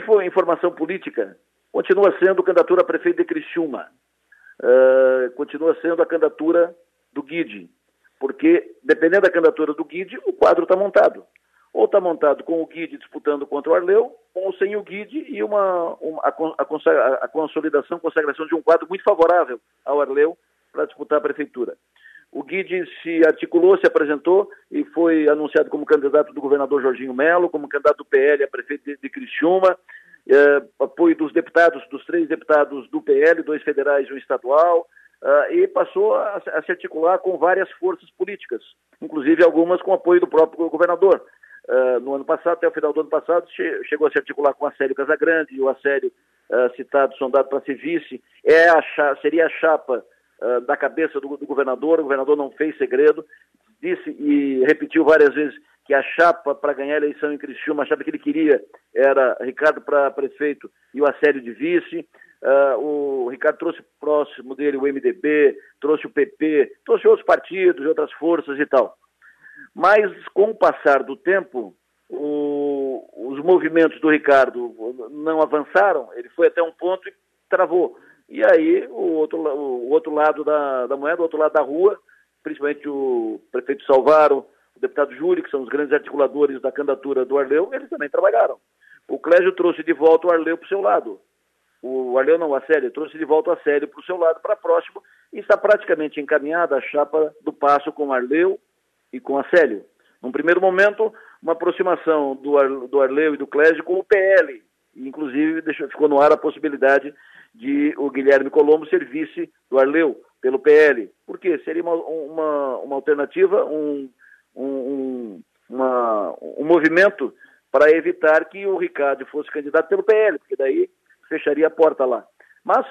foi informação política, continua sendo candidatura a prefeito de Criciúma. Uh, continua sendo a candidatura do Guide, porque dependendo da candidatura do Guide, o quadro está montado. Ou está montado com o Guide disputando contra o Arleu, ou sem o Guide e uma, uma a, a, a, consolidação, consagração de um quadro muito favorável ao Arleu para disputar a prefeitura. O Guide se articulou, se apresentou e foi anunciado como candidato do governador Jorginho Melo, como candidato do PL a prefeito de, Criciúma, eh, apoio dos deputados, dos três deputados do PL, dois federais e um estadual, eh, e passou a, a, se articular com várias forças políticas, inclusive algumas com apoio do próprio governador. Uh, no ano passado, até o final do ano passado, che chegou a se articular com o Acélio Casagrande, e o Acélio uh, citado, sondado para ser vice, é a seria a chapa uh, da cabeça do, do, governador, o governador não fez segredo, disse e repetiu várias vezes que a chapa para ganhar a eleição em Criciúma, a chapa que ele queria era Ricardo para prefeito e o Acélio de vice, o Ricardo trouxe próximo dele o MDB, trouxe o PP, trouxe outros partidos, outras forças e tal. Mas, com o passar do tempo, o, os movimentos do Ricardo não avançaram, ele foi até um ponto e travou. E aí, o outro, o outro lado da, da moeda, o outro lado da rua, principalmente o prefeito Salvaro, o deputado Júlio, que são os grandes articuladores da candidatura do Arleu, eles também trabalharam. O Clésio trouxe de volta o Arleu para o seu lado. O Arleu não, a Sério, trouxe de volta a Sério para o seu lado, para próximo, e está praticamente encaminhada a chapa do passo com o Arleu, e com a Célio. Num primeiro momento, uma aproximação do, do Arleu e do Clésio com o PL, inclusive deixou, ficou no ar a possibilidade de o Guilherme Colombo ser vice do Arleu pelo PL. Por quê? Seria uma, uma, uma alternativa, um, um, uma, um movimento para evitar que o Ricardo fosse candidato pelo PL, porque daí fecharia a porta lá. Mas,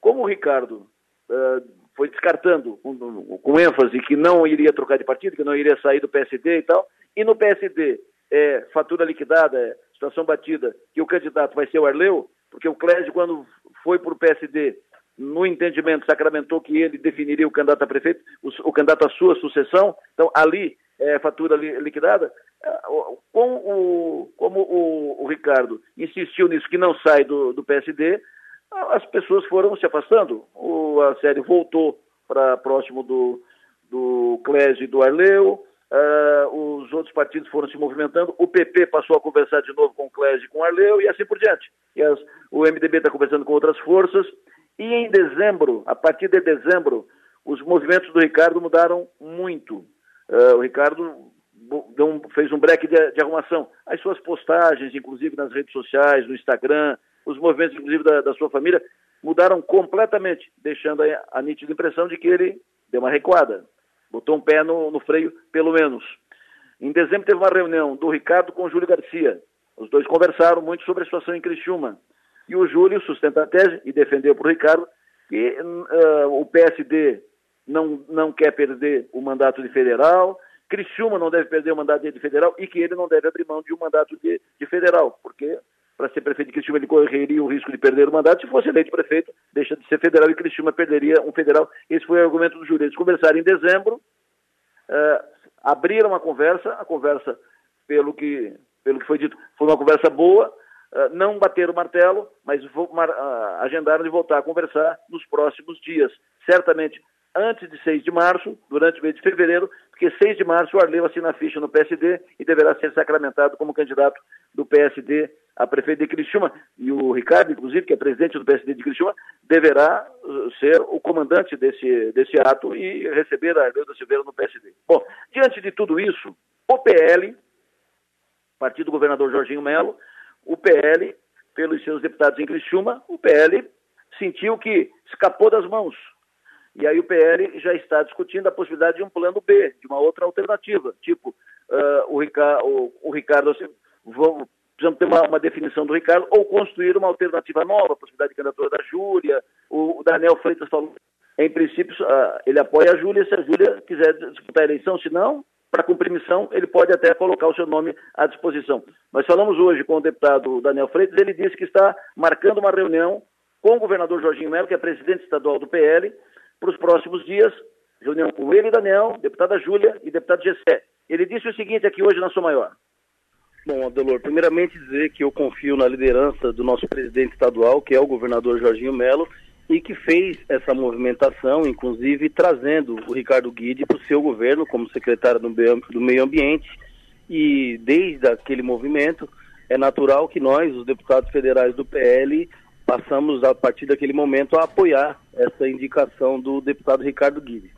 como o Ricardo uh, foi descartando com, com, ênfase que não iria trocar de partido, que não iria sair do PSD e tal, e no PSD é fatura liquidada, é situação batida, que o candidato vai ser o Arleu, porque o Clésio, quando foi para o PSD, no entendimento, sacramentou que ele definiria o candidato a prefeito, o, o candidato à sua sucessão, então ali é fatura li, liquidada, é, com o, como o, o, Ricardo insistiu nisso, que não sai do, do PSD, as pessoas foram se afastando. O, a série voltou para próximo do, do Clésio e do Arleu, uh, os outros partidos foram se movimentando, o PP passou a conversar de novo com o Clésio e com o Arleu e assim por diante. As, o MDB está conversando com outras forças, e em dezembro, a partir de dezembro, os movimentos do Ricardo mudaram muito. Uh, o Ricardo um, fez um break de, de arrumação. As suas postagens, inclusive nas redes sociais, no Instagram, os movimentos, inclusive, da, da sua família, mudaram completamente, deixando a, a nítida impressão de que ele deu uma recuada, botou um pé no, no freio, pelo menos. Em dezembro teve uma reunião do Ricardo com o Júlio Garcia. Os dois conversaram muito sobre a situação em Criciúma. E o Júlio sustenta a tese e defendeu para o Ricardo que uh, o PSD não, não quer perder o mandato de federal, Criciúma não deve perder o mandato de federal e que ele não deve abrir mão de um mandato de, de federal, porque para ser prefeito de Criciúma, ele correria o risco de perder o mandato. Se fosse eleito prefeito, deixa de ser federal e Criciúma perderia um federal. Esse foi o argumento do Júlio. Eles conversaram em dezembro, uh, abriram a conversa, a conversa, pelo que, pelo que foi dito, foi uma conversa boa, uh, não bateram o martelo, mas agendaram de voltar a conversar nos próximos dias. Certamente antes de 6 de março, durante o mês de fevereiro, porque 6 de março o Arleu assina a ficha no PSD e deverá ser sacramentado como candidato do PSD a prefeito de Criciúma. E o Ricardo, inclusive, que é presidente do PSD de Criciúma, deverá ser o comandante desse, desse ato e receber a Arleu da Silveira no PSD. Bom, diante de tudo isso, o PL, partido do governador Jorginho Melo, o PL, pelos seus deputados em Criciúma, o PL sentiu que escapou das mãos e aí o PL já está discutindo a possibilidade de um plano B, de uma outra alternativa, tipo uh, o, Ricardo, o, o Ricardo assim, precisamos ter uma, uma, definição do Ricardo ou construir uma alternativa nova, a possibilidade de candidatura da Júlia, o, o Daniel Freitas falou, em princípio uh, ele apoia a Júlia se a Júlia quiser disputar a eleição, se não, para cumprir missão, ele pode até colocar o seu nome à disposição. Nós falamos hoje com o deputado Daniel Freitas, ele disse que está marcando uma reunião com o governador Jorginho Melo, que é presidente estadual do PL, para os próximos dias, reunião com ele e Daniel, deputada Júlia e deputado Gessé. Ele disse o seguinte aqui hoje na sua maior. Bom, Adelor, primeiramente dizer que eu confio na liderança do nosso presidente estadual, que é o governador Jorginho Melo, e que fez essa movimentação, inclusive trazendo o Ricardo Guide para o seu governo como secretário do Meio Ambiente. E desde aquele movimento, é natural que nós, os deputados federais do PL, passamos a partir daquele momento a apoiar essa indicação do deputado Ricardo Guide.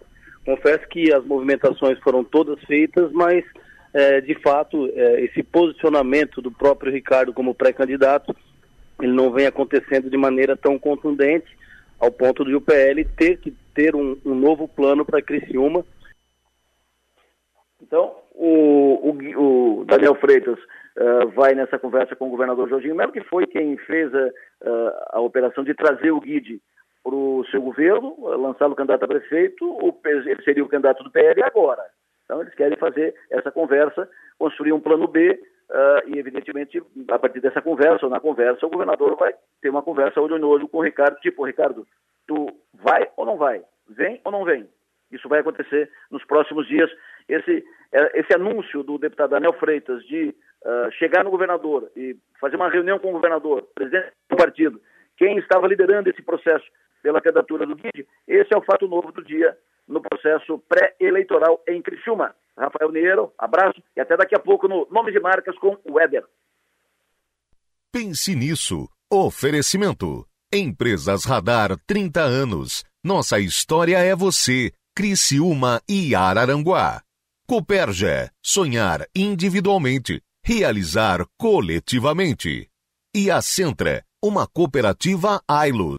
Confesso que as movimentações foram todas feitas, mas é, de fato é, esse posicionamento do próprio Ricardo como pré-candidato ele não vem acontecendo de maneira tão contundente ao ponto de o PL ter que ter um, um novo plano para Criciúma. Então, o, o, o Daniel Freitas uh, vai nessa conversa com o governador Jorginho Melo, que foi quem fez a, a operação de trazer o Guide para o seu governo, lançá-lo candidato a prefeito, o, ele seria o candidato do PL agora. Então, eles querem fazer essa conversa, construir um plano B, uh, e, evidentemente, a partir dessa conversa, ou na conversa, o governador vai ter uma conversa olho no olho com o Ricardo, tipo, Ricardo, tu vai ou não vai? Vem ou não vem? Isso vai acontecer nos próximos dias. Esse, é, esse anúncio do deputado Daniel Freitas de uh, chegar no governador e fazer uma reunião com o governador, presidente do partido, quem estava liderando esse processo pela candidatura do Guide, esse é o fato novo do dia no processo pré-eleitoral em Criciúma. Rafael Neiro, abraço e até daqui a pouco no Nome de Marcas com o Weber. Pense nisso. Oferecimento. Empresas Radar 30 anos. Nossa história é você. Criciúma e Araranguá. Coperja. Sonhar individualmente. Realizar coletivamente. E a Centra. Uma cooperativa Ailo.